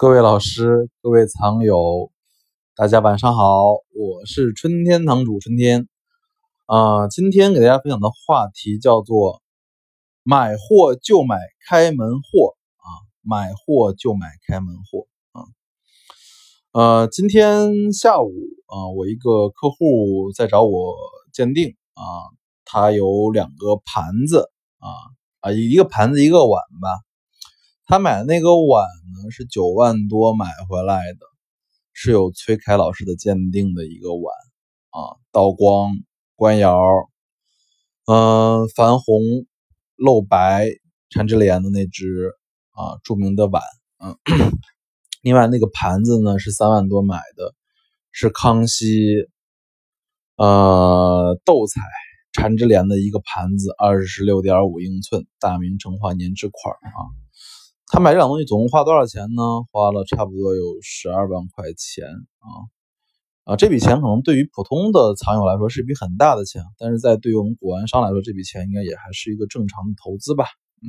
各位老师，各位藏友，大家晚上好，我是春天堂主春天。啊，今天给大家分享的话题叫做“买货就买开门货”啊，买货就买开门货啊。呃，今天下午啊，我一个客户在找我鉴定啊，他有两个盘子啊啊，一个盘子一个碗吧。他买的那个碗呢，是九万多买回来的，是有崔凯老师的鉴定的一个碗啊，道光官窑，嗯，矾红露白缠枝莲的那只啊，著名的碗，嗯，另外那个盘子呢是三万多买的，是康熙呃斗彩缠枝莲的一个盘子，二十六点五英寸，大明成化年制款啊。他买这两东西总共花多少钱呢？花了差不多有十二万块钱啊啊！这笔钱可能对于普通的藏友来说是一笔很大的钱，但是在对于我们古玩商来说，这笔钱应该也还是一个正常的投资吧。嗯，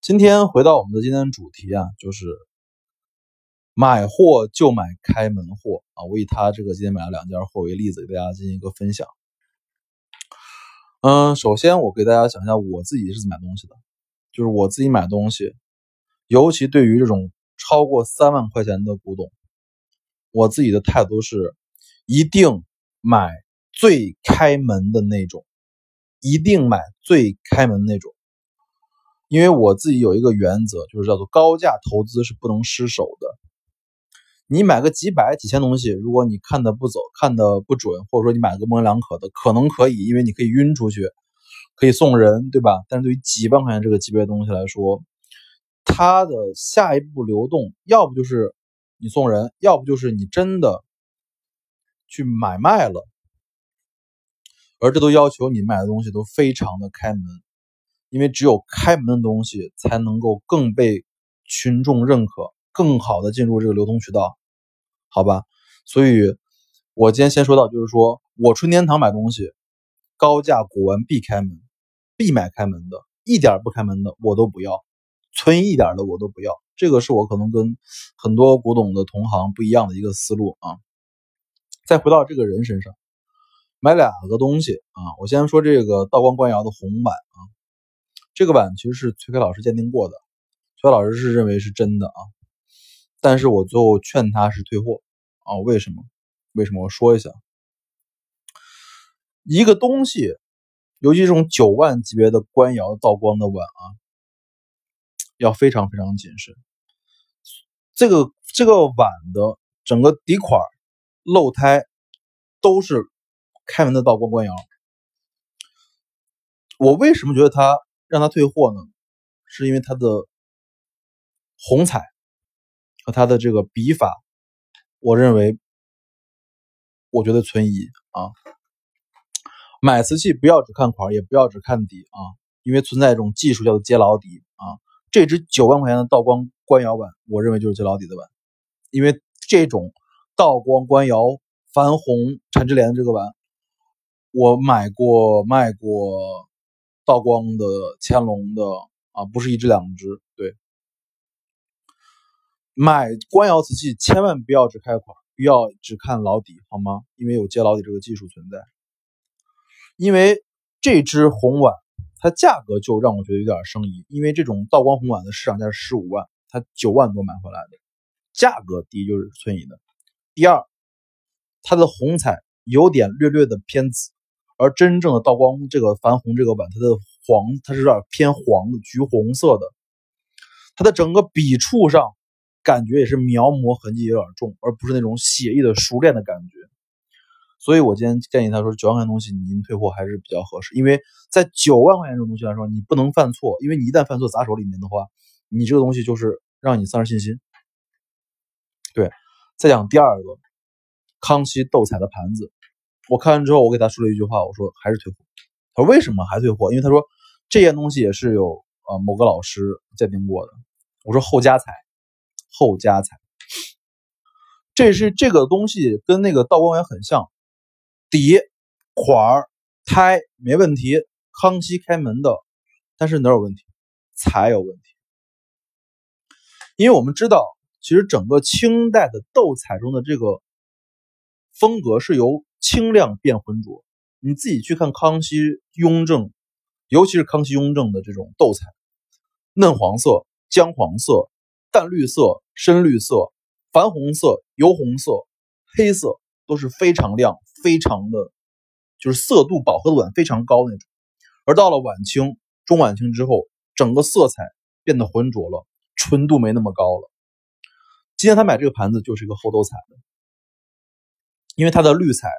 今天回到我们的今天主题啊，就是买货就买开门货啊！我以他这个今天买了两件货为例子，给大家进行一个分享。嗯，首先我给大家讲一下我自己是怎么买东西的，就是我自己买东西。尤其对于这种超过三万块钱的古董，我自己的态度是，一定买最开门的那种，一定买最开门那种。因为我自己有一个原则，就是叫做高价投资是不能失手的。你买个几百几千东西，如果你看的不走，看的不准，或者说你买个模棱两可的，可能可以，因为你可以晕出去，可以送人，对吧？但是对于几万块钱这个级别的东西来说，它的下一步流动，要不就是你送人，要不就是你真的去买卖了，而这都要求你买的东西都非常的开门，因为只有开门的东西才能够更被群众认可，更好的进入这个流通渠道，好吧？所以，我今天先说到，就是说我春天堂买东西，高价古玩必开门，必买开门的，一点不开门的我都不要。存一点的我都不要，这个是我可能跟很多古董的同行不一样的一个思路啊。再回到这个人身上，买两个东西啊。我先说这个道光官窑的红碗啊，这个碗其实是崔开老师鉴定过的，崔老师是认为是真的啊。但是我最后劝他是退货啊。为什么？为什么？我说一下，一个东西，尤其这种九万级别的官窑道光的碗啊。要非常非常谨慎。这个这个碗的整个底款、漏胎都是开门的道光官窑。我为什么觉得他让他退货呢？是因为他的红彩和他的这个笔法，我认为我觉得存疑啊。买瓷器不要只看款，也不要只看底啊，因为存在一种技术叫做接老底。这只九万块钱的道光官窑碗，我认为就是接老底的碗，因为这种道光官窑矾红缠枝莲这个碗，我买过卖过道光的、乾隆的啊，不是一只两只。对，买官窑瓷器千万不要只开款，不要只看老底，好吗？因为有接老底这个技术存在。因为这只红碗。它价格就让我觉得有点生疑，因为这种道光红碗的市场价是十五万，它九万多买回来的，价格第一就是存疑的。第二，它的红彩有点略略的偏紫，而真正的道光这个矾红这个碗，它的黄它是有点偏黄的，橘红色的，它的整个笔触上感觉也是描摹痕迹有点重，而不是那种写意的熟练的感觉。所以我今天建议他说，九万块钱东西您退货还是比较合适，因为在九万块钱这种东西来说，你不能犯错，因为你一旦犯错砸手里面的话，你这个东西就是让你丧失信心。对，再讲第二个，康熙斗彩的盘子，我看完之后，我给他说了一句话，我说还是退货。他说为什么还退货？因为他说这件东西也是有呃某个老师鉴定过的。我说后加彩，后加彩，这是这个东西跟那个道光也很像。底款儿胎没问题，康熙开门的，但是哪有问题？彩有问题。因为我们知道其实整个清代的斗彩中的这个风格是由清亮变浑浊。你自己去看康熙、雍正，尤其是康熙、雍正的这种斗彩，嫩黄色、姜黄色、淡绿色、深绿色、矾红色、油红色、黑色都是非常亮、非常的，就是色度饱和度非常高那种。而到了晚清、中晚清之后，整个色彩变得浑浊了，纯度没那么高了。今天他买这个盘子就是一个后斗彩的，因为它的绿彩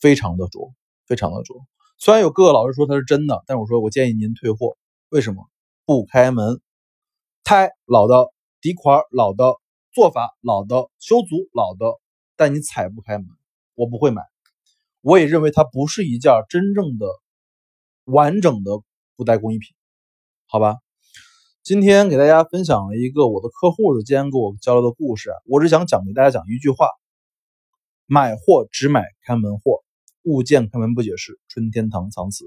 非常的浊。非常的浊，虽然有各个老师说它是真的，但我说我建议您退货。为什么？不开门，胎老的，底款老的，做法老的，修足老的，但你踩不开门，我不会买。我也认为它不是一件真正的完整的布袋工艺品，好吧？今天给大家分享了一个我的客户的今天给我交流的故事，我只想讲给大家讲一句话：买货只买开门货。物件开门不解释，春天堂藏词。